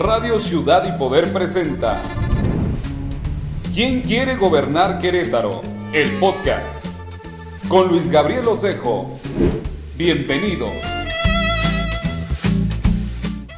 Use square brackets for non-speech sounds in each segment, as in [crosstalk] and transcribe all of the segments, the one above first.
Radio Ciudad y Poder presenta ¿Quién quiere gobernar Querétaro? El podcast con Luis Gabriel Osejo. Bienvenidos.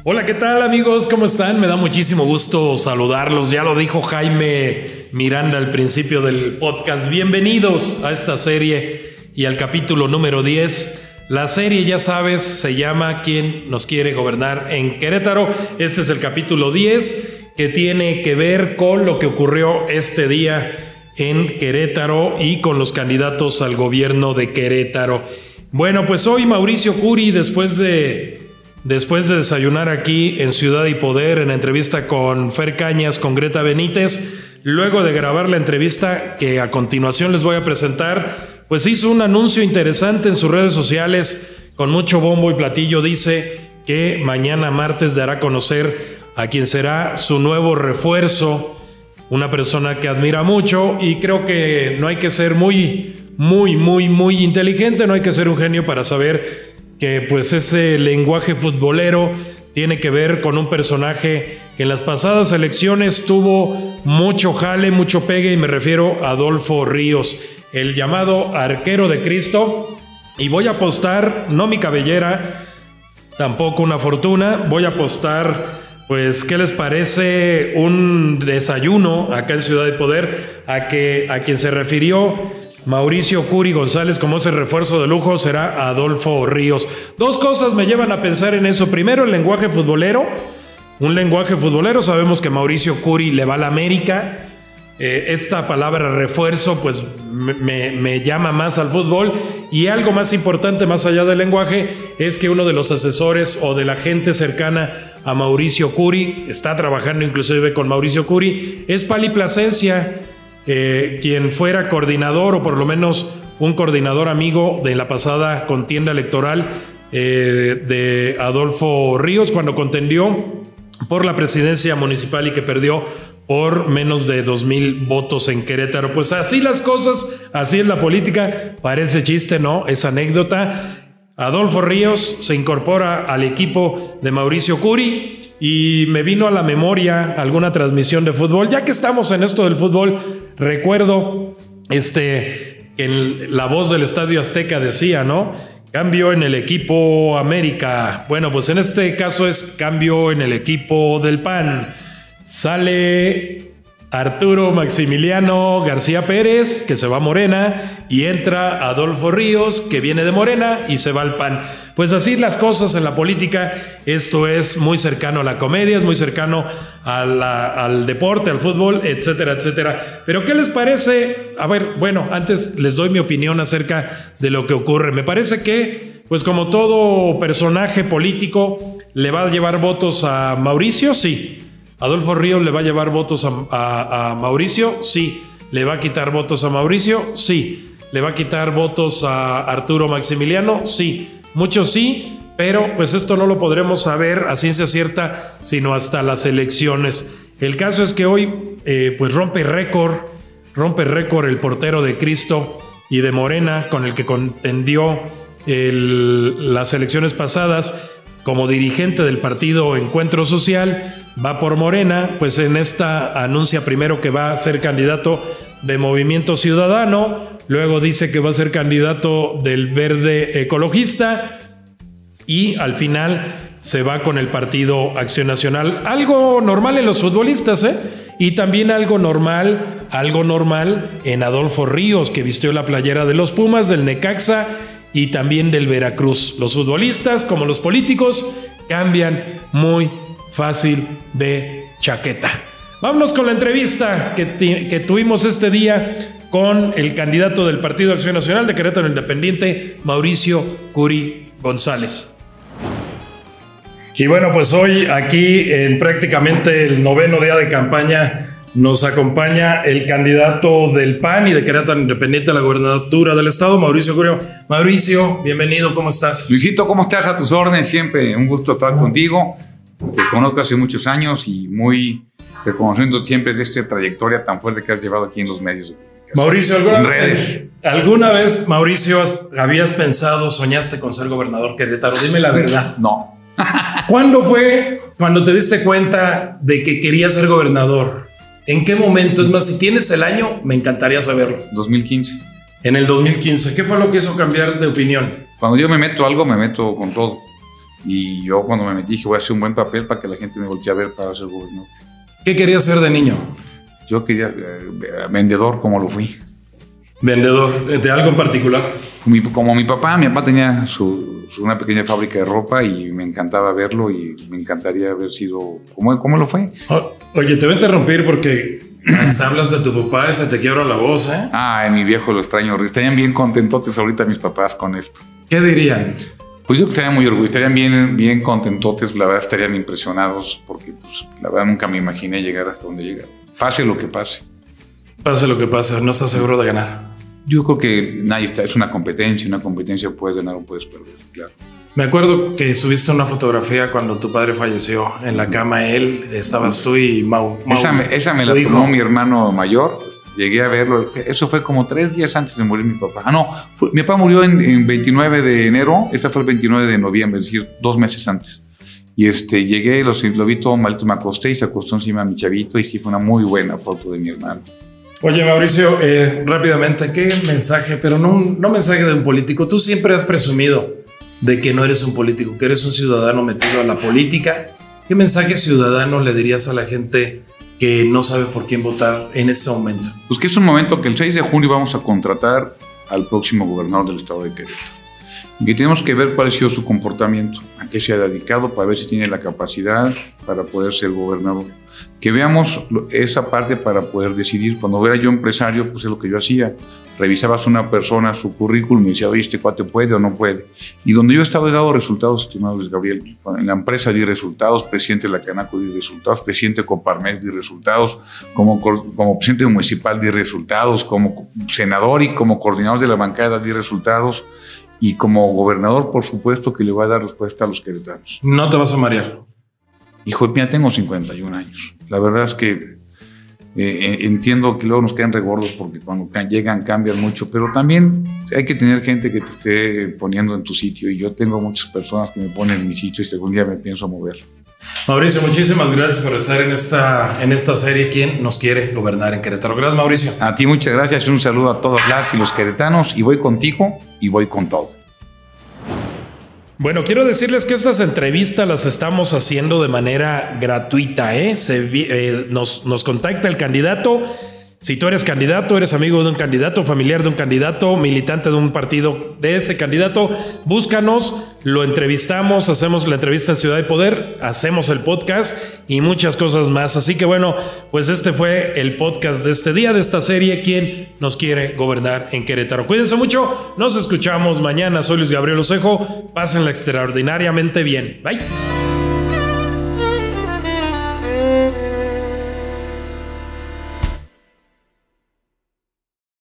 Hola, ¿qué tal amigos? ¿Cómo están? Me da muchísimo gusto saludarlos. Ya lo dijo Jaime Miranda al principio del podcast. Bienvenidos a esta serie y al capítulo número 10. La serie, ya sabes, se llama ¿Quién nos quiere gobernar en Querétaro? Este es el capítulo 10 que tiene que ver con lo que ocurrió este día en Querétaro y con los candidatos al gobierno de Querétaro. Bueno, pues hoy Mauricio Curi, después de Después de desayunar aquí en Ciudad y Poder en entrevista con Fer Cañas, con Greta Benítez, luego de grabar la entrevista que a continuación les voy a presentar, pues hizo un anuncio interesante en sus redes sociales con mucho bombo y platillo. Dice que mañana martes dará a conocer a quien será su nuevo refuerzo, una persona que admira mucho y creo que no hay que ser muy, muy, muy, muy inteligente, no hay que ser un genio para saber que pues ese lenguaje futbolero tiene que ver con un personaje que en las pasadas elecciones tuvo mucho jale, mucho pegue y me refiero a Adolfo Ríos, el llamado arquero de Cristo. Y voy a apostar, no mi cabellera, tampoco una fortuna, voy a apostar, pues, ¿qué les parece un desayuno acá en Ciudad de Poder a, que, a quien se refirió Mauricio Curi González como ese refuerzo de lujo será Adolfo Ríos. Dos cosas me llevan a pensar en eso. Primero, el lenguaje futbolero. Un lenguaje futbolero. Sabemos que Mauricio Curi le va a la América. Eh, esta palabra refuerzo pues me, me, llama más al fútbol y algo más importante más allá del lenguaje es que uno de los asesores o de la gente cercana a Mauricio Curi, está trabajando inclusive con Mauricio Curi, es Pali Plasencia eh, quien fuera coordinador o por lo menos un coordinador amigo de la pasada contienda electoral eh, de Adolfo Ríos cuando contendió por la presidencia municipal y que perdió por menos de dos mil votos en Querétaro. Pues así las cosas, así es la política, parece chiste, ¿no? Es anécdota. Adolfo Ríos se incorpora al equipo de Mauricio Curi y me vino a la memoria alguna transmisión de fútbol. Ya que estamos en esto del fútbol, recuerdo este, que la voz del Estadio Azteca decía, ¿no? Cambio en el equipo América. Bueno, pues en este caso es cambio en el equipo del PAN. Sale Arturo Maximiliano García Pérez, que se va a Morena, y entra Adolfo Ríos, que viene de Morena y se va al PAN. Pues así las cosas en la política, esto es muy cercano a la comedia, es muy cercano al deporte, al fútbol, etcétera, etcétera. Pero ¿qué les parece? A ver, bueno, antes les doy mi opinión acerca de lo que ocurre. Me parece que, pues como todo personaje político, le va a llevar votos a Mauricio, sí. ¿Adolfo Ríos le va a llevar votos a, Mauricio? Sí. ¿Le va a quitar votos a Mauricio? Sí. ¿Le va a quitar votos a Arturo Maximiliano? Sí. Muchos sí, pero pues esto no lo podremos saber a ciencia cierta sino hasta las elecciones. El caso es que hoy eh, pues rompe récord, rompe récord el portero de Cristo y de Morena con el que contendió las elecciones pasadas como dirigente del partido Encuentro Social, va por Morena, pues en esta anuncia primero que va a ser candidato de Movimiento Ciudadano, luego dice que va a ser candidato del Verde Ecologista y al final se va con el partido Acción Nacional. Algo normal en los futbolistas, ¿eh? Y también algo normal, algo normal en Adolfo Ríos, que vistió la playera de los Pumas, del Necaxa y también del Veracruz. Los futbolistas, como los políticos, cambian muy fácil de chaqueta. Vámonos con la entrevista que, que, tuvimos este día con el candidato del Partido Acción Nacional de Querétaro Independiente, Mauricio Curi González. Y bueno, pues hoy aquí en prácticamente el noveno día de campaña nos acompaña el candidato del PAN y de Querétaro Independiente a la gobernatura del estado, Mauricio Curio. Mauricio, bienvenido, ¿cómo estás? Luisito, ¿cómo estás? A tus órdenes, siempre un gusto estar contigo. Te conozco hace muchos años y muy reconociendo siempre de esta trayectoria tan fuerte que has llevado aquí en los medios. Mauricio, ¿alguna vez, ¿alguna vez, Mauricio, habías pensado, soñaste con ser gobernador Querétaro? Dime la verdad. No. [laughs] ¿Cuándo fue cuando te diste cuenta de que querías ser gobernador? ¿En qué momento? Es más, si tienes el año, me encantaría saberlo. 2015. En el 2015, ¿qué fue lo que hizo cambiar de opinión? Cuando yo me meto a algo, me meto con todo. Y yo cuando me metí dije, voy a hacer un buen papel para que la gente me voltee a ver para ser gobernador. ¿Qué querías ser de niño? Yo quería eh, vendedor como lo fui. ¿Vendedor de algo en particular? Mi- como mi papá, mi papá tenía su, su- una pequeña fábrica de ropa y me encantaba verlo y me encantaría haber sido como, como lo fue. O- oye, te voy a interrumpir porque hasta hablas de tu papá y se te quiebra la voz, ¿eh? Ah, mi viejo lo extraño. Estarían bien contentotes ahorita mis papás con esto. ¿Qué dirían? Pues yo que estarían muy orgullosos, estarían bien, bien contentotes, la verdad estarían impresionados porque pues, la verdad nunca me imaginé llegar hasta donde llega. Pase lo que pase. Pase lo que pase, no estás seguro de ganar. Yo creo que nadie está, es una competencia, una competencia puedes ganar o puedes perder, claro. Me acuerdo que subiste una fotografía cuando tu padre falleció en la cama él, estabas tú y Mau. Mau, Esa me, esa me la hijo. tomó mi hermano mayor, llegué a verlo, eso fue como tres días antes de morir mi papá. Ah, no, fue- mi papá murió en, en 29 de enero, esta fue el 29 de noviembre, es decir, dos meses antes. Y este, llegué, lo, lo vi todo malito, me acosté y se acostó encima de mi chavito y sí fue una muy buena foto de mi hermano. Oye, Mauricio, eh, rápidamente, ¿qué mensaje? Pero no, no mensaje de un político. Tú siempre has presumido de que no eres un político, que eres un ciudadano metido a la política. ¿Qué mensaje ciudadano le dirías a la gente que no sabe por quién votar en este momento? Pues que es un momento que el 6 de junio vamos a contratar al próximo gobernador del estado de Querétaro. Y que tenemos que ver cuál ha sido su comportamiento, a qué se ha dedicado para ver si tiene la capacidad para poder ser gobernador. Que veamos esa parte para poder decidir. Cuando era yo empresario, pues es lo que yo hacía. Revisabas una persona su currículum y decía, oye, este cuate puede o no puede. Y donde yo he estado he dado resultados, estimado Luis Gabriel. En la empresa di resultados, presidente de la Canaco di resultados, presidente de Coparmex di resultados, como, como presidente municipal di resultados, como senador y como coordinador de la bancada di resultados. Y como gobernador, por supuesto, que le va a dar respuesta a los queretanos. No te vas a marear. Hijo, mira, tengo 51 años. La verdad es que eh, entiendo que luego nos quedan regordos porque cuando llegan cambian mucho, pero también hay que tener gente que te esté poniendo en tu sitio. Y yo tengo muchas personas que me ponen en mi sitio y si algún día me pienso mover. Mauricio, muchísimas gracias por estar en esta, en esta serie. ¿Quién nos quiere gobernar en Querétaro? Gracias, Mauricio. A ti muchas gracias un saludo a todas las y los queretanos. Y voy contigo y voy con todo. Bueno, quiero decirles que estas entrevistas las estamos haciendo de manera gratuita. ¿eh? Se eh, nos, nos contacta el candidato. Si tú eres candidato, eres amigo de un candidato, familiar de un candidato, militante de un partido de ese candidato, búscanos, lo entrevistamos, hacemos la entrevista en Ciudad de Poder, hacemos el podcast y muchas cosas más. Así que bueno, pues este fue el podcast de este día, de esta serie, ¿Quién nos quiere gobernar en Querétaro? Cuídense mucho, nos escuchamos mañana. Soy Luis Gabriel Osejo, pásenla extraordinariamente bien. Bye.